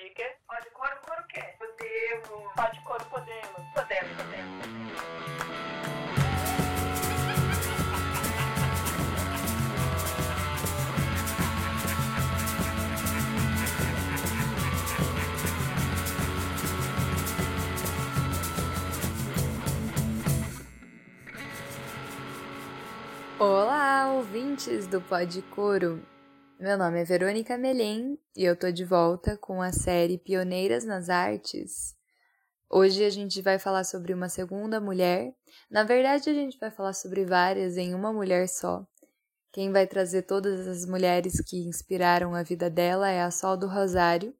Pode quê? Pode coro, coro o quê? Podemos. Pode coro, podemos. Podemos, podemos. Olá, ouvintes do Pod Coro. Meu nome é Verônica Melhem e eu tô de volta com a série Pioneiras nas Artes. Hoje a gente vai falar sobre uma segunda mulher. Na verdade, a gente vai falar sobre várias em uma mulher só. Quem vai trazer todas as mulheres que inspiraram a vida dela é a Sol do Rosário,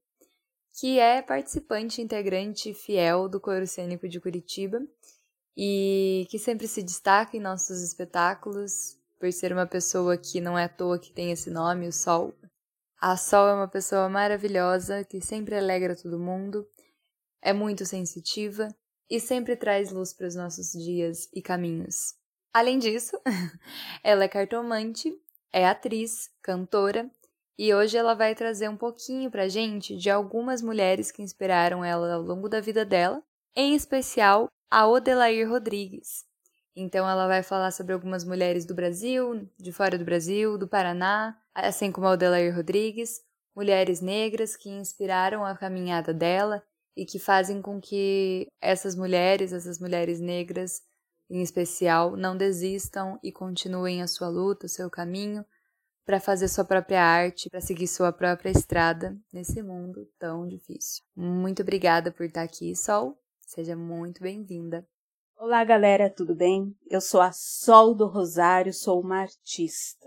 que é participante integrante fiel do Coro Cênico de Curitiba e que sempre se destaca em nossos espetáculos por ser uma pessoa que não é à toa que tem esse nome, o Sol. A Sol é uma pessoa maravilhosa que sempre alegra todo mundo, é muito sensitiva e sempre traz luz para os nossos dias e caminhos. Além disso, ela é cartomante, é atriz, cantora e hoje ela vai trazer um pouquinho pra gente de algumas mulheres que inspiraram ela ao longo da vida dela, em especial a Odelair Rodrigues. Então ela vai falar sobre algumas mulheres do Brasil, de fora do Brasil, do Paraná, assim como a Odelair Rodrigues, mulheres negras que inspiraram a caminhada dela e que fazem com que essas mulheres, essas mulheres negras em especial, não desistam e continuem a sua luta, o seu caminho para fazer sua própria arte, para seguir sua própria estrada nesse mundo tão difícil. Muito obrigada por estar aqui, Sol. Seja muito bem-vinda. Olá, galera, tudo bem? Eu sou a Sol do Rosário, sou uma artista.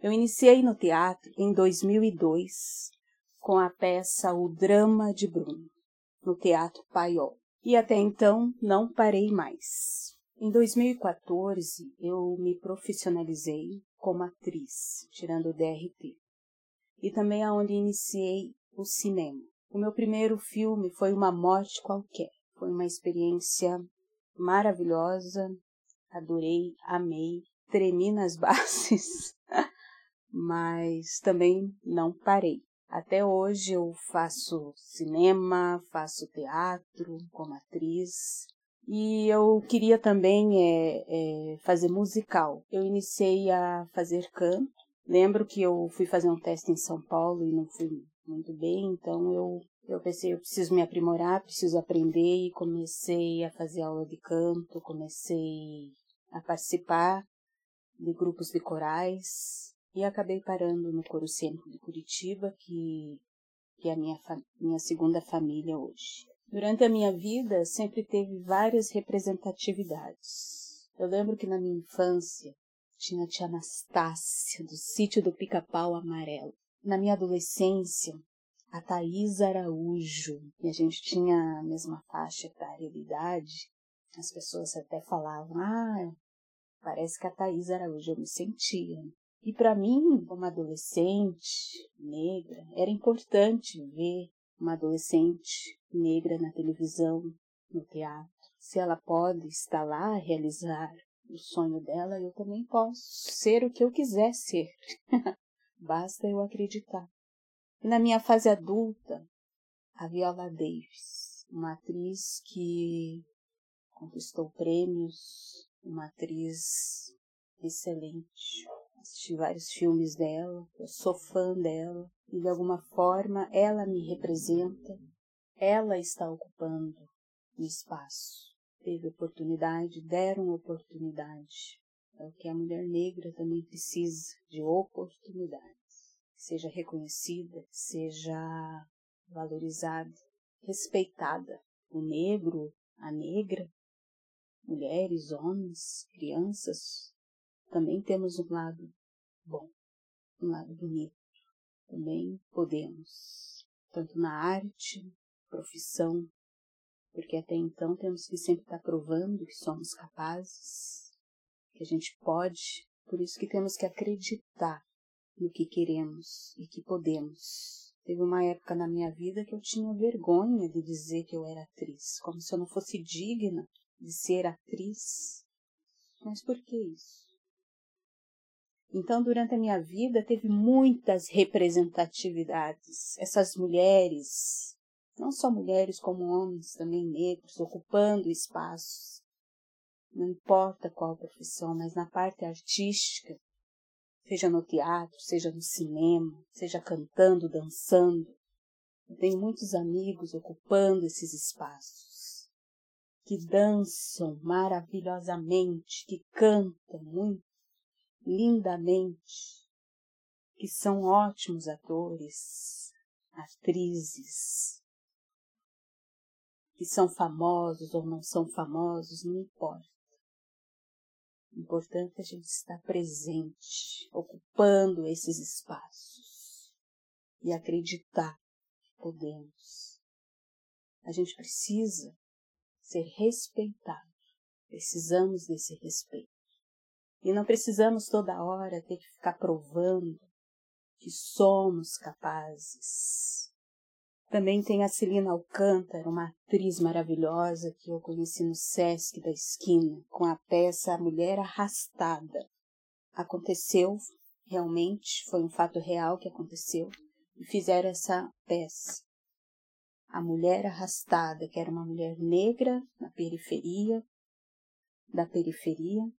Eu iniciei no teatro em 2002 com a peça O Drama de Bruno, no Teatro Paiol. E até então não parei mais. Em 2014, eu me profissionalizei como atriz, tirando o DRT. E também aonde iniciei o cinema. O meu primeiro filme foi Uma Morte Qualquer. Foi uma experiência maravilhosa, adorei, amei, tremi nas bases, mas também não parei. Até hoje eu faço cinema, faço teatro como atriz e eu queria também é, é, fazer musical. Eu iniciei a fazer canto. Lembro que eu fui fazer um teste em São Paulo e não fui muito bem, então eu eu pensei, eu preciso me aprimorar, preciso aprender e comecei a fazer aula de canto, comecei a participar de grupos de corais e acabei parando no Coro Cênico de Curitiba, que, que é a minha, minha segunda família hoje. Durante a minha vida sempre teve várias representatividades. Eu lembro que na minha infância tinha a tia Anastácia, do sítio do Pica-Pau Amarelo. Na minha adolescência, a Thaís Araújo, e a gente tinha a mesma faixa etária de idade, as pessoas até falavam, ah, parece que a Thaís Araújo, eu me sentia. E para mim, como adolescente negra, era importante ver uma adolescente negra na televisão, no teatro. Se ela pode estar lá, realizar o sonho dela, eu também posso ser o que eu quiser ser. Basta eu acreditar. E na minha fase adulta, a Viola Davis, uma atriz que conquistou prêmios, uma atriz excelente. Assisti vários filmes dela, eu sou fã dela e de alguma forma ela me representa, ela está ocupando o espaço. Teve oportunidade, deram oportunidade. É o que a mulher negra também precisa, de oportunidade seja reconhecida, seja valorizada, respeitada. O negro, a negra, mulheres, homens, crianças, também temos um lado bom, um lado bonito. Também podemos, tanto na arte, profissão, porque até então temos que sempre estar provando que somos capazes, que a gente pode, por isso que temos que acreditar no que queremos e que podemos. Teve uma época na minha vida que eu tinha vergonha de dizer que eu era atriz, como se eu não fosse digna de ser atriz. Mas por que isso? Então, durante a minha vida, teve muitas representatividades. Essas mulheres, não só mulheres como homens, também negros, ocupando espaços. Não importa qual profissão, mas na parte artística, seja no teatro, seja no cinema, seja cantando, dançando. Eu tenho muitos amigos ocupando esses espaços, que dançam maravilhosamente, que cantam muito lindamente, que são ótimos atores, atrizes, que são famosos ou não são famosos, não importa. Importante a gente estar presente, ocupando esses espaços e acreditar que podemos. A gente precisa ser respeitado. Precisamos desse respeito. E não precisamos toda hora ter que ficar provando que somos capazes. Também tem a Celina Alcântara, uma atriz maravilhosa que eu conheci no Sesc da esquina, com a peça A Mulher Arrastada. Aconteceu, realmente, foi um fato real que aconteceu, e fizeram essa peça. A Mulher Arrastada, que era uma mulher negra na periferia, da periferia,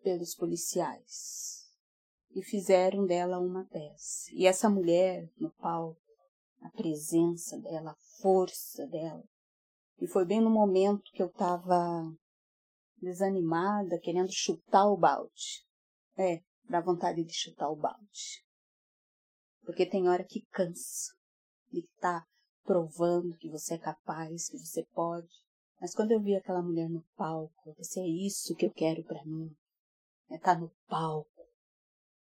pelos policiais e fizeram dela uma peça. E essa mulher no palco, a presença dela, a força dela. E foi bem no momento que eu estava desanimada, querendo chutar o balde. É, dá vontade de chutar o balde. Porque tem hora que cansa de estar tá provando que você é capaz, que você pode. Mas quando eu vi aquela mulher no palco, pensei, é isso que eu quero para mim é estar tá no palco,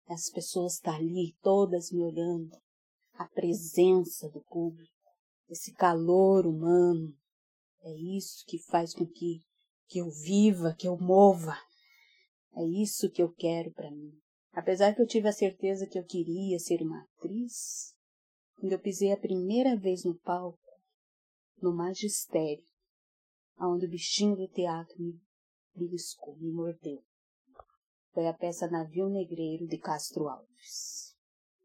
as pessoas estar tá ali todas me olhando, a presença do público, esse calor humano, é isso que faz com que, que eu viva, que eu mova. É isso que eu quero para mim. Apesar que eu tive a certeza que eu queria ser uma atriz, quando eu pisei a primeira vez no palco, no magistério, aonde o bichinho do teatro me beliscou, me mordeu foi a peça Navio Negreiro de Castro Alves.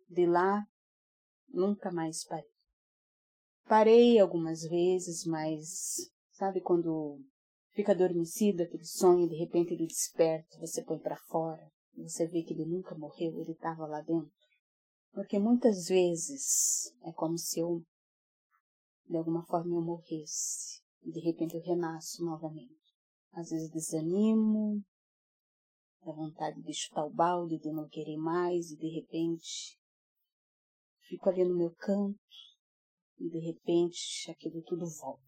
De lá, nunca mais parei. Parei algumas vezes, mas sabe quando fica adormecido aquele sonho, de repente ele desperta, você põe para fora, você vê que ele nunca morreu, ele estava lá dentro. Porque muitas vezes é como se eu, de alguma forma, eu morresse. E de repente eu renasço novamente. Às vezes desanimo, da vontade de chutar o balde, de não querer mais, e de repente fico ali no meu canto, e de repente aquilo tudo volta.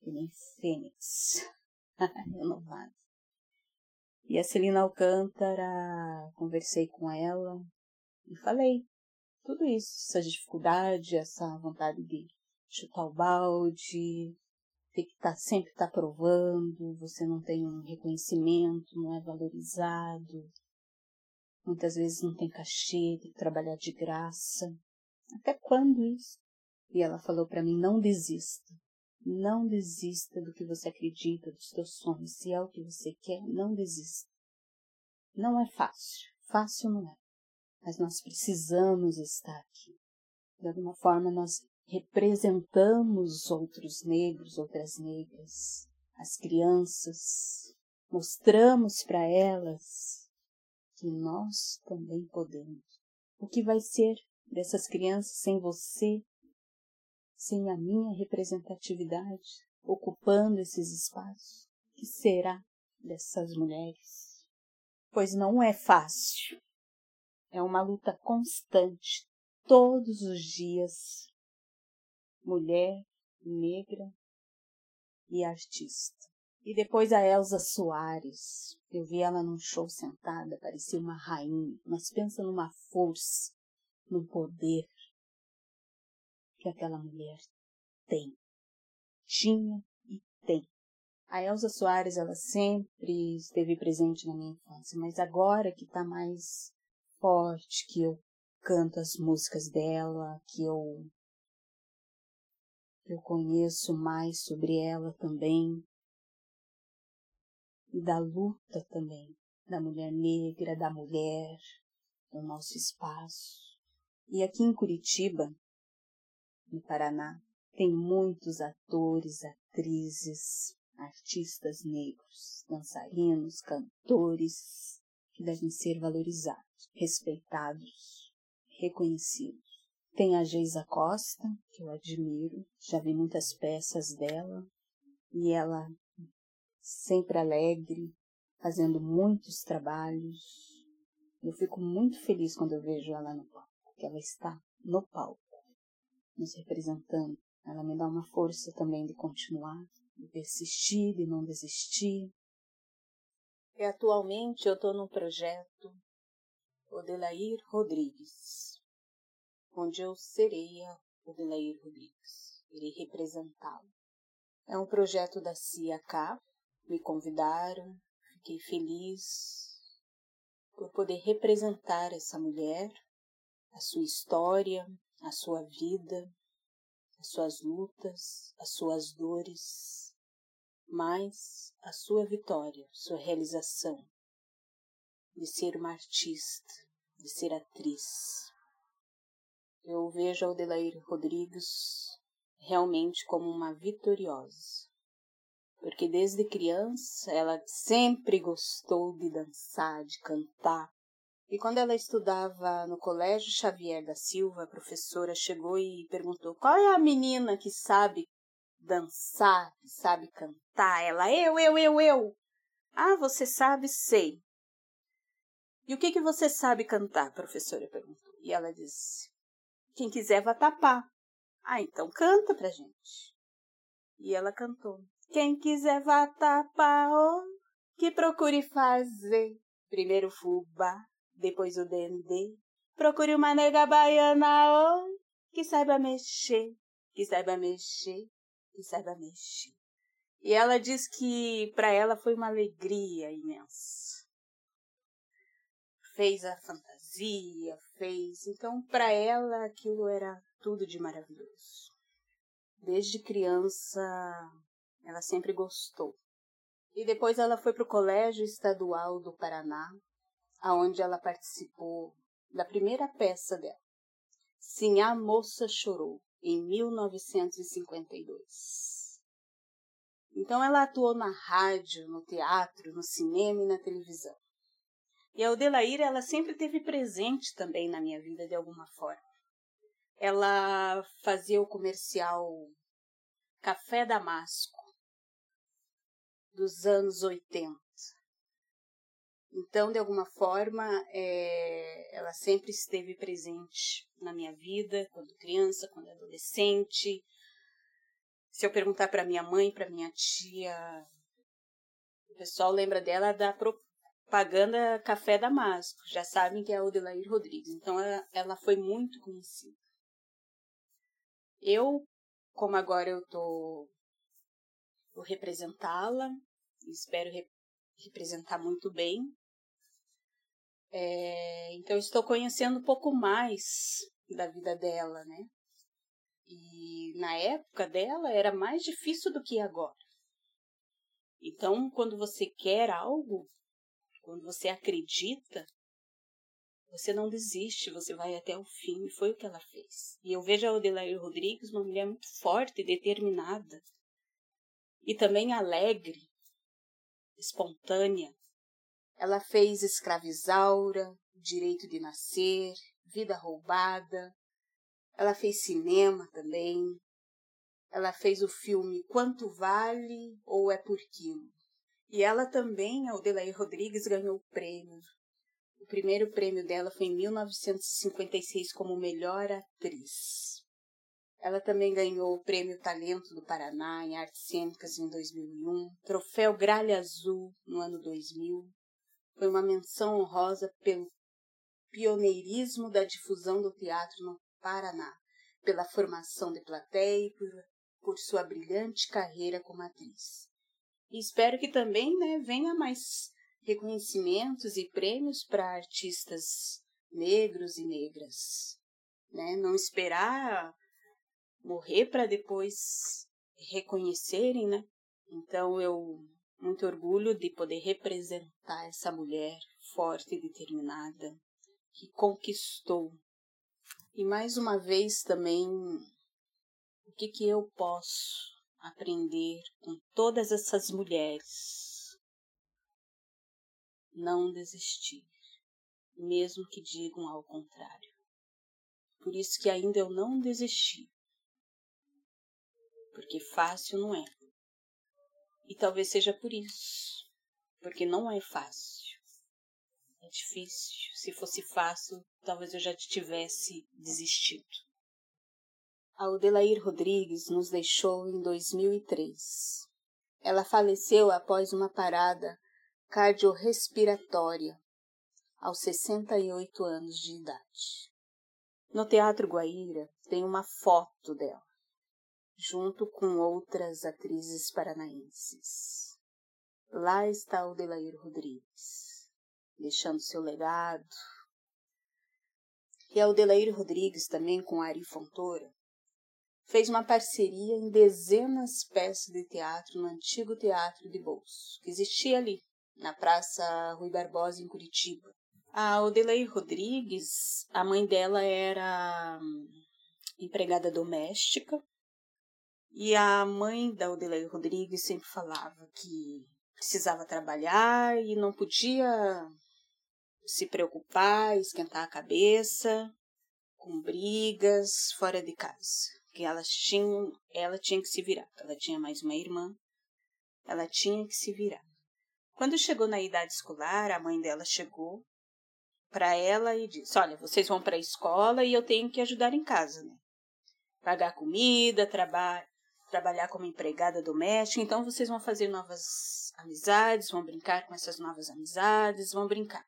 Que nem fênix, renovado. E a Celina Alcântara, conversei com ela e falei tudo isso, essa dificuldade, essa vontade de chutar o balde, ter que tá, sempre estar tá provando, você não tem um reconhecimento, não é valorizado, muitas vezes não tem cachê, tem que trabalhar de graça. Até quando isso? E ela falou para mim, não desista. Não desista do que você acredita, dos seus sonhos. Se é o que você quer, não desista. Não é fácil. Fácil não é. Mas nós precisamos estar aqui. De alguma forma, nós representamos outros negros, outras negras, as crianças, mostramos para elas que nós também podemos. O que vai ser dessas crianças sem você, sem a minha representatividade, ocupando esses espaços? O que será dessas mulheres? Pois não é fácil. É uma luta constante, todos os dias, mulher, negra e artista. E depois a Elsa Soares. Eu vi ela num show sentada, parecia uma rainha, mas pensa numa força, num poder que aquela mulher tem. Tinha e tem. A Elsa Soares, ela sempre esteve presente na minha infância, mas agora que está mais forte, que eu canto as músicas dela, que eu eu conheço mais sobre ela também e da luta também. da mulher negra, da mulher, no nosso espaço. E aqui em Curitiba, no Paraná, tem muitos atores, atrizes, artistas negros, dançarinos, cantores, que devem ser valorizados, respeitados, reconhecidos. Tem a Geisa Costa, que eu admiro, já vi muitas peças dela, e ela sempre alegre, fazendo muitos trabalhos. Eu fico muito feliz quando eu vejo ela no palco, que ela está no palco, nos representando. Ela me dá uma força também de continuar, de persistir, de não desistir. E atualmente eu estou no projeto Odelair Rodrigues, onde eu serei a Odelair Rodrigues, irei representá-lo. É um projeto da CIA-K, me convidaram, fiquei feliz por poder representar essa mulher, a sua história, a sua vida, as suas lutas, as suas dores, mas a sua vitória, sua realização de ser uma artista, de ser atriz. Eu vejo a Odelair Rodrigues realmente como uma vitoriosa, porque desde criança ela sempre gostou de dançar, de cantar. E quando ela estudava no Colégio Xavier da Silva, a professora chegou e perguntou: qual é a menina que sabe dançar, que sabe cantar? Ela, eu, eu, eu, eu. Ah, você sabe? Sei. E o que, que você sabe cantar? A professora perguntou. E ela disse: Quem quiser vai tapar. Ah, então canta pra gente. E ela cantou. Quem quiser oh, que procure fazer. Primeiro fubá, depois o dendê. Procure uma nega baiana, que saiba mexer, que saiba mexer, que saiba mexer. E ela diz que para ela foi uma alegria imensa. Fez a fantasia, fez. Então, para ela, aquilo era tudo de maravilhoso. Desde criança, ela sempre gostou. E depois ela foi para o Colégio Estadual do Paraná, aonde ela participou da primeira peça dela. Sim, a moça chorou, em 1952. Então ela atuou na rádio, no teatro, no cinema e na televisão. E a Odelaíra, ela sempre teve presente também na minha vida de alguma forma. Ela fazia o comercial Café Damasco, dos anos 80. Então, de alguma forma, é, ela sempre esteve presente na minha vida, quando criança, quando adolescente. Se eu perguntar para minha mãe, para minha tia, o pessoal lembra dela da propaganda Café Damasco. Já sabem que é a Odelair Rodrigues. Então, ela, ela foi muito conhecida. Eu, como agora eu tô vou representá-la, espero re representar muito bem. É, então estou conhecendo um pouco mais da vida dela, né? E na época dela era mais difícil do que agora. Então, quando você quer algo, quando você acredita, você não desiste, você vai até o fim, e foi o que ela fez. E eu vejo a Odelair Rodrigues uma mulher muito forte, determinada, e também alegre, espontânea. Ela fez Escravizaura, Direito de Nascer, Vida Roubada. Ela fez cinema também. Ela fez o filme Quanto Vale ou É Por Quilo. E ela também, a Odelair Rodrigues, ganhou o prêmio o primeiro prêmio dela foi em 1956 como melhor atriz. Ela também ganhou o Prêmio Talento do Paraná em Artes Cênicas em 2001, Troféu Gralha Azul no ano 2000. Foi uma menção honrosa pelo pioneirismo da difusão do teatro no Paraná, pela formação de plateia e por, por sua brilhante carreira como atriz. E espero que também né, venha mais reconhecimentos e prêmios para artistas negros e negras, né? Não esperar morrer para depois reconhecerem, né? Então eu muito orgulho de poder representar essa mulher forte e determinada que conquistou. E mais uma vez também, o que, que eu posso aprender com todas essas mulheres? Não desistir, mesmo que digam ao contrário. Por isso que ainda eu não desisti. Porque fácil não é. E talvez seja por isso. Porque não é fácil. É difícil. Se fosse fácil, talvez eu já tivesse desistido. A Odelair Rodrigues nos deixou em 2003. Ela faleceu após uma parada cardiorrespiratória aos 68 anos de idade. No Teatro Guaíra tem uma foto dela, junto com outras atrizes paranaenses. Lá está o Delair Rodrigues, deixando seu legado. E a Odelair Rodrigues, também com Ari Fontoura, fez uma parceria em dezenas de peças de teatro no antigo Teatro de Bolso, que existia ali, na Praça Rui Barbosa, em Curitiba. A Odelei Rodrigues, a mãe dela era hum, empregada doméstica e a mãe da Odelei Rodrigues sempre falava que precisava trabalhar e não podia se preocupar, esquentar a cabeça com brigas fora de casa, que elas tinham, ela tinha que se virar. Ela tinha mais uma irmã, ela tinha que se virar. Quando chegou na idade escolar, a mãe dela chegou para ela e disse: Olha, vocês vão para a escola e eu tenho que ajudar em casa, né? Pagar comida, traba trabalhar como empregada doméstica. Então vocês vão fazer novas amizades, vão brincar com essas novas amizades, vão brincar.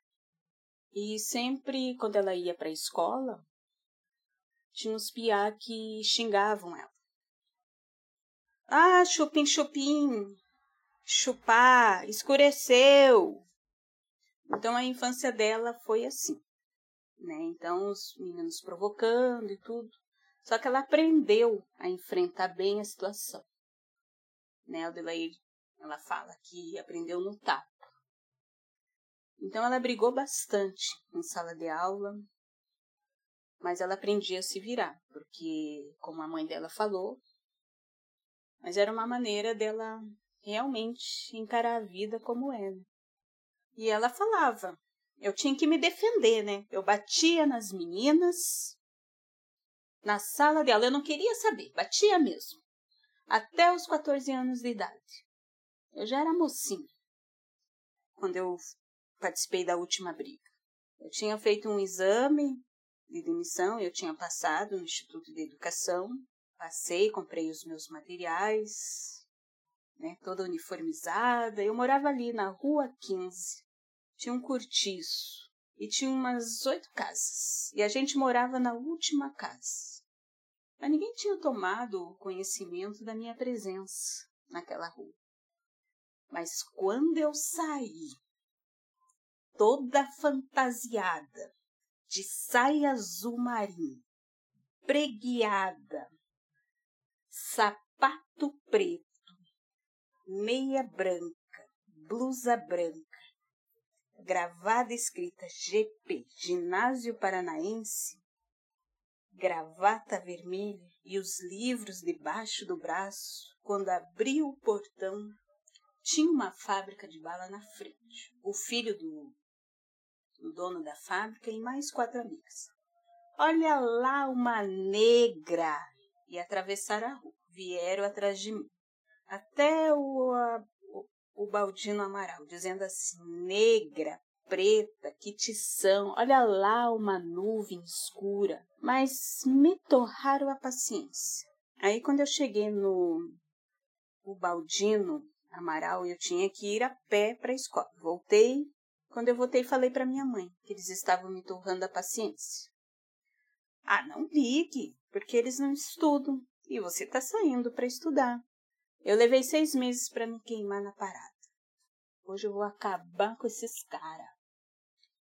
E sempre quando ela ia para a escola, tinha uns piá que xingavam ela. Ah, chupim, chupim, chupar, escureceu. Então a infância dela foi assim, né? Então os meninos provocando e tudo. Só que ela aprendeu a enfrentar bem a situação. Né? Ela fala que aprendeu no tapa. Então ela brigou bastante em sala de aula, mas ela aprendia a se virar, porque, como a mãe dela falou, mas era uma maneira dela realmente encarar a vida como é. Né? E ela falava. Eu tinha que me defender, né? Eu batia nas meninas. Na sala dela, eu não queria saber, batia mesmo. Até os 14 anos de idade. Eu já era mocinha quando eu participei da última briga. Eu tinha feito um exame de demissão, eu tinha passado no Instituto de Educação, passei, comprei os meus materiais, né, toda uniformizada. Eu morava ali na Rua 15, tinha um cortiço e tinha umas oito casas. E a gente morava na última casa. Mas ninguém tinha tomado conhecimento da minha presença naquela rua. Mas quando eu saí, toda fantasiada, de saia azul marinho, preguiada, sapato preto, meia branca, blusa branca, gravada escrita GP, Ginásio Paranaense, gravata vermelha e os livros debaixo do braço, quando abriu o portão, tinha uma fábrica de bala na frente. O filho do, do dono da fábrica e mais quatro amigas. Olha lá uma negra! E atravessaram a rua. Vieram atrás de mim. Até o, a, o Baldino Amaral, dizendo assim: negra, preta, que tição, olha lá uma nuvem escura. Mas me torraram a paciência. Aí, quando eu cheguei no o Baldino Amaral, eu tinha que ir a pé para a escola. Voltei. Quando eu voltei, falei para minha mãe que eles estavam me torrando a paciência. Ah, não ligue, porque eles não estudam e você está saindo para estudar. Eu levei seis meses para me queimar na parada. Hoje eu vou acabar com esses caras.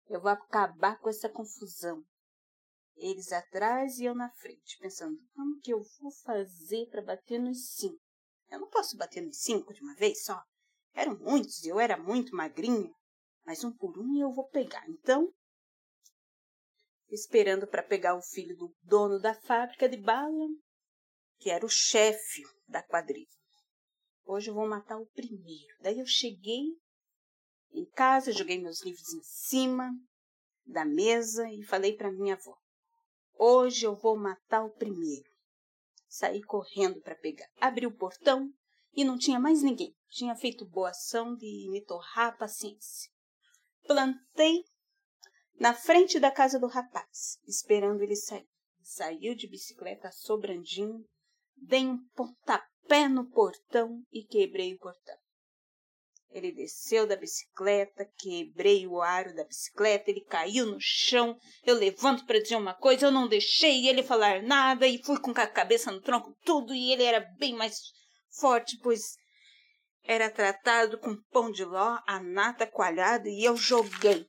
Eu vou acabar com essa confusão. Eles atrás e eu na frente, pensando, como que eu vou fazer para bater nos cinco? Eu não posso bater nos cinco de uma vez só. Eram muitos, eu era muito magrinha, mas um por um eu vou pegar. Então, esperando para pegar o filho do dono da fábrica de bala, que era o chefe da quadrilha. Hoje eu vou matar o primeiro. Daí eu cheguei em casa, joguei meus livros em cima da mesa e falei para minha avó: Hoje eu vou matar o primeiro. Saí correndo para pegar. Abri o portão e não tinha mais ninguém. Tinha feito boa ação de me torrar a paciência. Plantei na frente da casa do rapaz, esperando ele sair. Saiu de bicicleta sobrandinho, dei um pontapé no portão e quebrei o portão. Ele desceu da bicicleta, quebrei o aro da bicicleta, ele caiu no chão. Eu levanto para dizer uma coisa, eu não deixei ele falar nada e fui com a cabeça no tronco, tudo, e ele era bem mais forte, pois era tratado com pão de ló, a nata coalhada, e eu joguei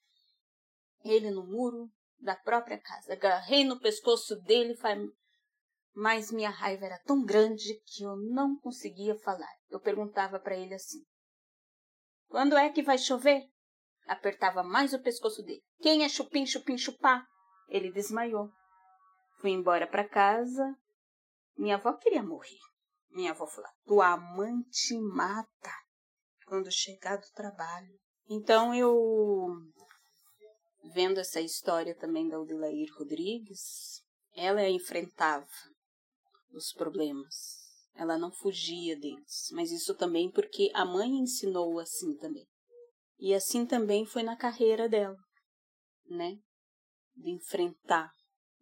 ele no muro da própria casa. Agarrei no pescoço dele, mas minha raiva era tão grande que eu não conseguia falar. Eu perguntava para ele assim: quando é que vai chover? Apertava mais o pescoço dele. Quem é chupim, chupim, chupá? Ele desmaiou. Fui embora para casa. Minha avó queria morrer. Minha avó falou: Tua mãe te mata quando chegar do trabalho. Então eu, vendo essa história também da Odelair Rodrigues, ela enfrentava os problemas ela não fugia deles, mas isso também porque a mãe ensinou assim também. E assim também foi na carreira dela, né? De enfrentar.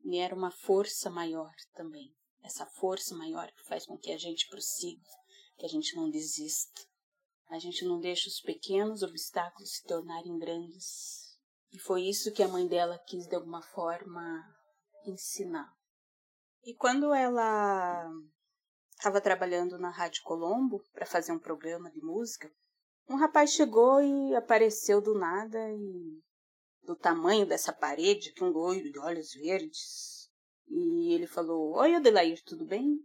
E era uma força maior também. Essa força maior que faz com que a gente prossiga, que a gente não desista. A gente não deixa os pequenos obstáculos se tornarem grandes. E foi isso que a mãe dela quis de alguma forma ensinar. E quando ela estava trabalhando na Rádio Colombo para fazer um programa de música, um rapaz chegou e apareceu do nada e do tamanho dessa parede, que um loiro de olhos verdes. E ele falou: Oi, Adelair, tudo bem?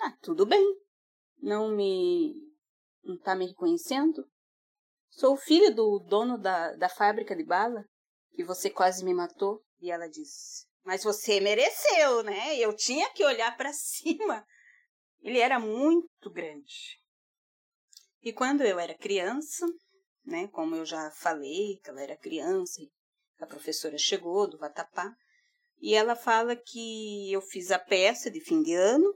Ah, tudo bem. Não me. não tá me reconhecendo? Sou filho do dono da, da fábrica de bala, que você quase me matou. E ela disse: Mas você mereceu, né? Eu tinha que olhar para cima ele era muito grande. E quando eu era criança, né, como eu já falei, que ela era criança, a professora chegou do Vatapá, e ela fala que eu fiz a peça de fim de ano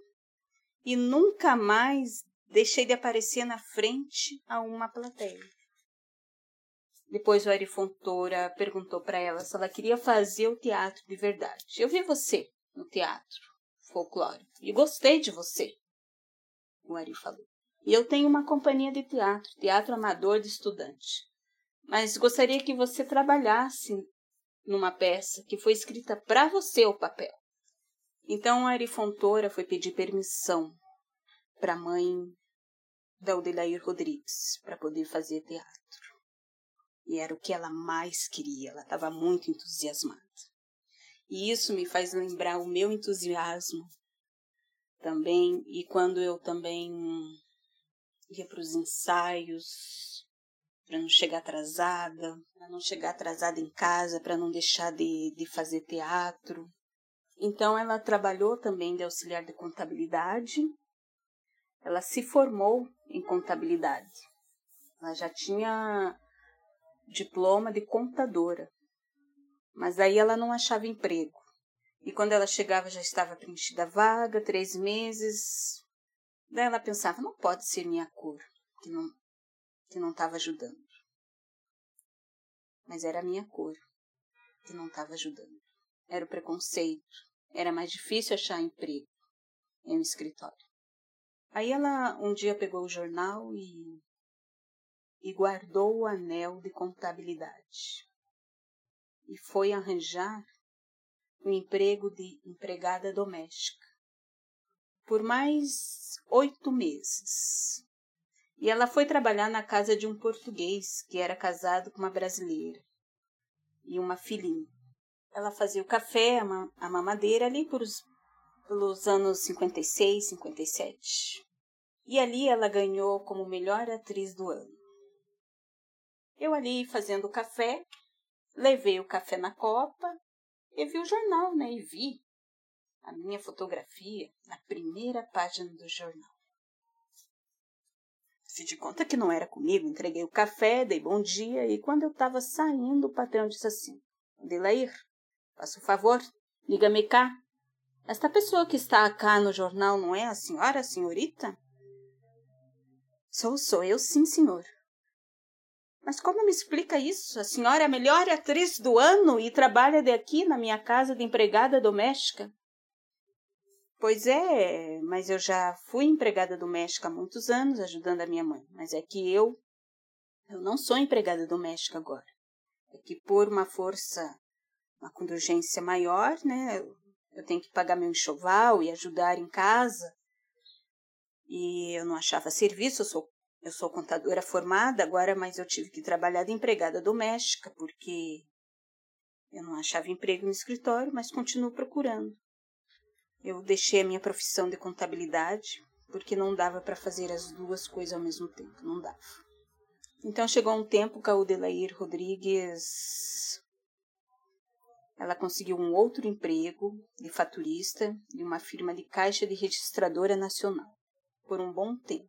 e nunca mais deixei de aparecer na frente a uma plateia. Depois o Ari Fontoura perguntou para ela se ela queria fazer o teatro de verdade. Eu vi você no teatro folclórico e gostei de você o Ari falou. E eu tenho uma companhia de teatro, teatro amador de estudante. Mas gostaria que você trabalhasse numa peça que foi escrita para você o papel. Então a Ari Fontoura foi pedir permissão para a mãe da Odelair Rodrigues para poder fazer teatro. E era o que ela mais queria, ela estava muito entusiasmada. E isso me faz lembrar o meu entusiasmo também, e quando eu também ia para os ensaios, para não chegar atrasada, para não chegar atrasada em casa, para não deixar de, de fazer teatro. Então, ela trabalhou também de auxiliar de contabilidade, ela se formou em contabilidade. Ela já tinha diploma de contadora, mas aí ela não achava emprego. E quando ela chegava já estava preenchida a vaga, três meses. Daí ela pensava, não pode ser minha cor, que não que não estava ajudando. Mas era a minha cor que não estava ajudando. Era o preconceito. Era mais difícil achar emprego em um escritório. Aí ela um dia pegou o jornal e, e guardou o anel de contabilidade. E foi arranjar o emprego de empregada doméstica por mais oito meses. E ela foi trabalhar na casa de um português que era casado com uma brasileira e uma filhinha. Ela fazia o café, a mamadeira ali por os, pelos anos 56, 57. E ali ela ganhou como melhor atriz do ano. Eu ali fazendo café, levei o café na copa e vi o jornal, né? E vi a minha fotografia na primeira página do jornal. Fiz de conta que não era comigo, entreguei o café, dei bom dia e quando eu estava saindo, o patrão disse assim: Adelair, faça o favor, liga-me cá. Esta pessoa que está cá no jornal não é a senhora, a senhorita? Sou, sou eu, sim, senhor. Mas como me explica isso? A senhora é a melhor atriz do ano e trabalha daqui na minha casa de empregada doméstica? Pois é, mas eu já fui empregada doméstica há muitos anos, ajudando a minha mãe. Mas é que eu. Eu não sou empregada doméstica agora. É que por uma força, uma contingência maior, né? Eu tenho que pagar meu enxoval e ajudar em casa. E eu não achava serviço, eu sou, eu sou contadora formada agora, mas eu tive que trabalhar de empregada doméstica, porque eu não achava emprego no escritório, mas continuo procurando. Eu deixei a minha profissão de contabilidade porque não dava para fazer as duas coisas ao mesmo tempo, não dava. Então chegou um tempo que a Udelair Rodrigues ela conseguiu um outro emprego de faturista de uma firma de caixa de registradora nacional por um bom tempo.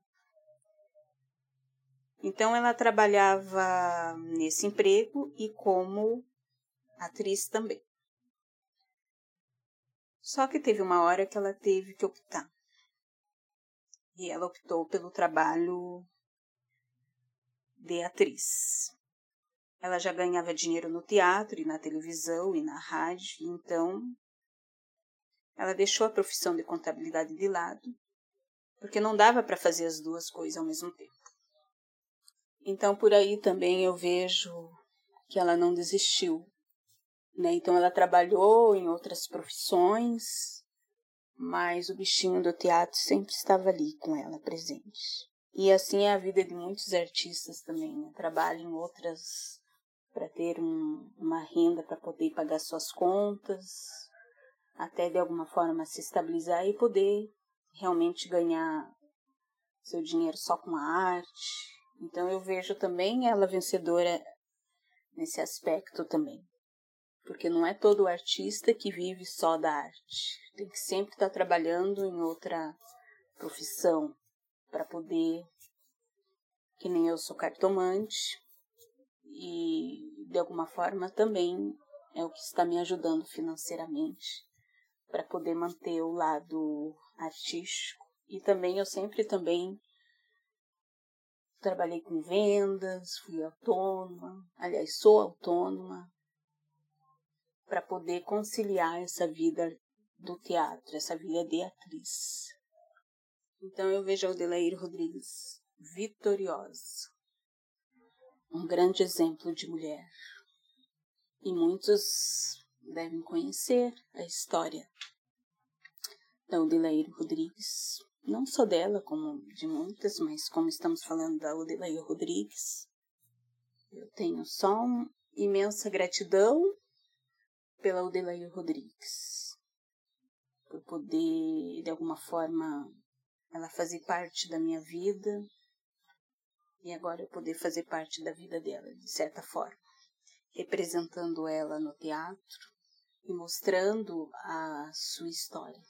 Então ela trabalhava nesse emprego e como atriz também. Só que teve uma hora que ela teve que optar. E ela optou pelo trabalho de atriz. Ela já ganhava dinheiro no teatro e na televisão e na rádio, então ela deixou a profissão de contabilidade de lado, porque não dava para fazer as duas coisas ao mesmo tempo. Então por aí também eu vejo que ela não desistiu né? Então ela trabalhou em outras profissões, mas o bichinho do teatro sempre estava ali com ela presente. E assim é a vida de muitos artistas também, né? trabalham em outras para ter um, uma renda para poder pagar suas contas, até de alguma forma se estabilizar e poder realmente ganhar seu dinheiro só com a arte. Então eu vejo também ela vencedora nesse aspecto também porque não é todo artista que vive só da arte. Tem que sempre estar trabalhando em outra profissão para poder, que nem eu sou cartomante e de alguma forma também é o que está me ajudando financeiramente para poder manter o lado artístico e também eu sempre também trabalhei com vendas, fui autônoma, aliás sou autônoma, para poder conciliar essa vida do teatro, essa vida de atriz. Então eu vejo a Odelair Rodrigues vitoriosa, um grande exemplo de mulher. E muitos devem conhecer a história da Odelair Rodrigues, não só dela, como de muitas, mas como estamos falando da Odelair Rodrigues, eu tenho só uma imensa gratidão pela Odelair Rodrigues, por poder, de alguma forma, ela fazer parte da minha vida e agora eu poder fazer parte da vida dela, de certa forma, representando ela no teatro e mostrando a sua história.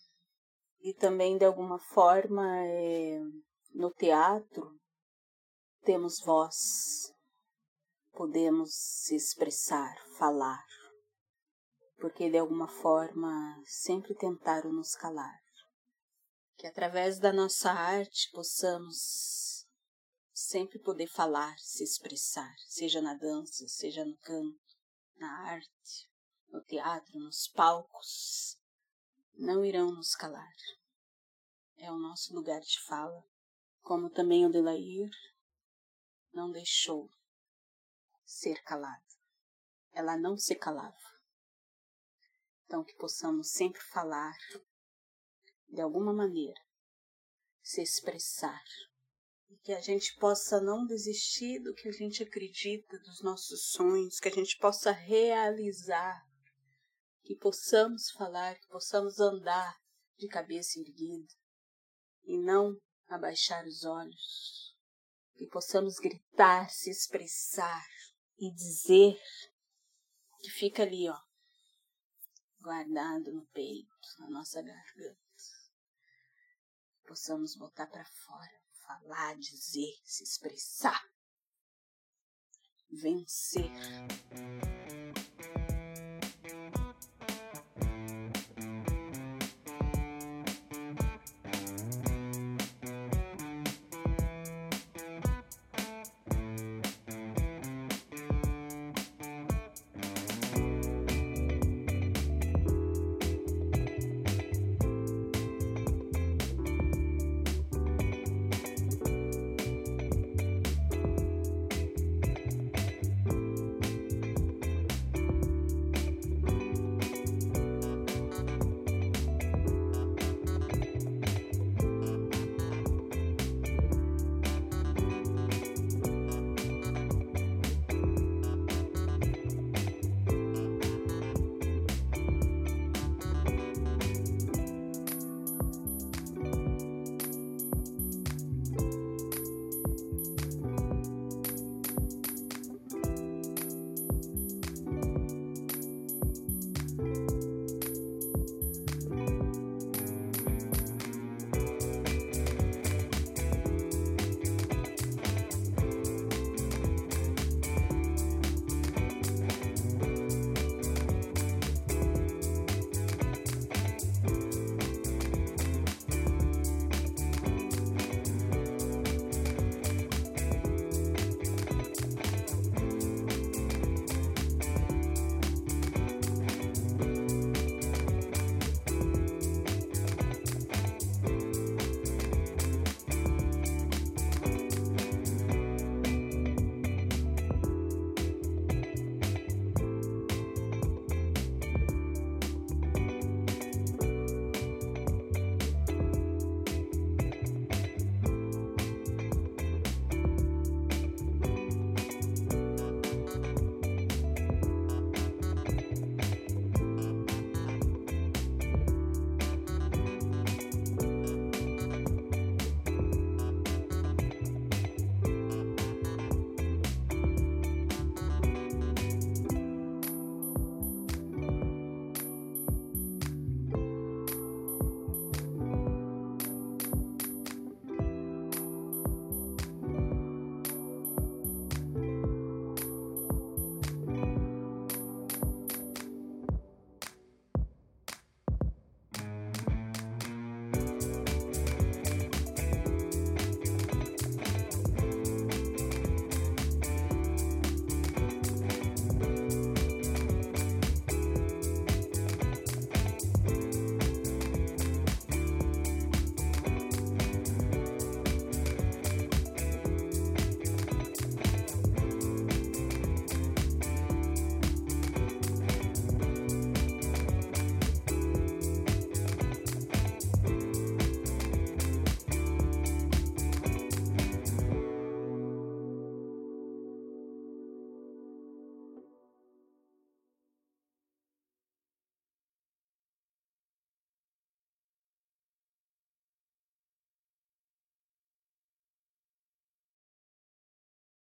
E também, de alguma forma, é, no teatro, temos voz, podemos se expressar, falar porque de alguma forma sempre tentaram nos calar. Que através da nossa arte possamos sempre poder falar, se expressar, seja na dança, seja no canto, na arte, no teatro, nos palcos, não irão nos calar. É o nosso lugar de fala, como também o Delair não deixou ser calada. Ela não se calava. Então, que possamos sempre falar de alguma maneira, se expressar, e que a gente possa não desistir do que a gente acredita, dos nossos sonhos, que a gente possa realizar, que possamos falar, que possamos andar de cabeça erguida e não abaixar os olhos, que possamos gritar, se expressar, e dizer que fica ali, ó, guardado no peito, na nossa garganta. Possamos botar para fora, falar, dizer, se expressar, vencer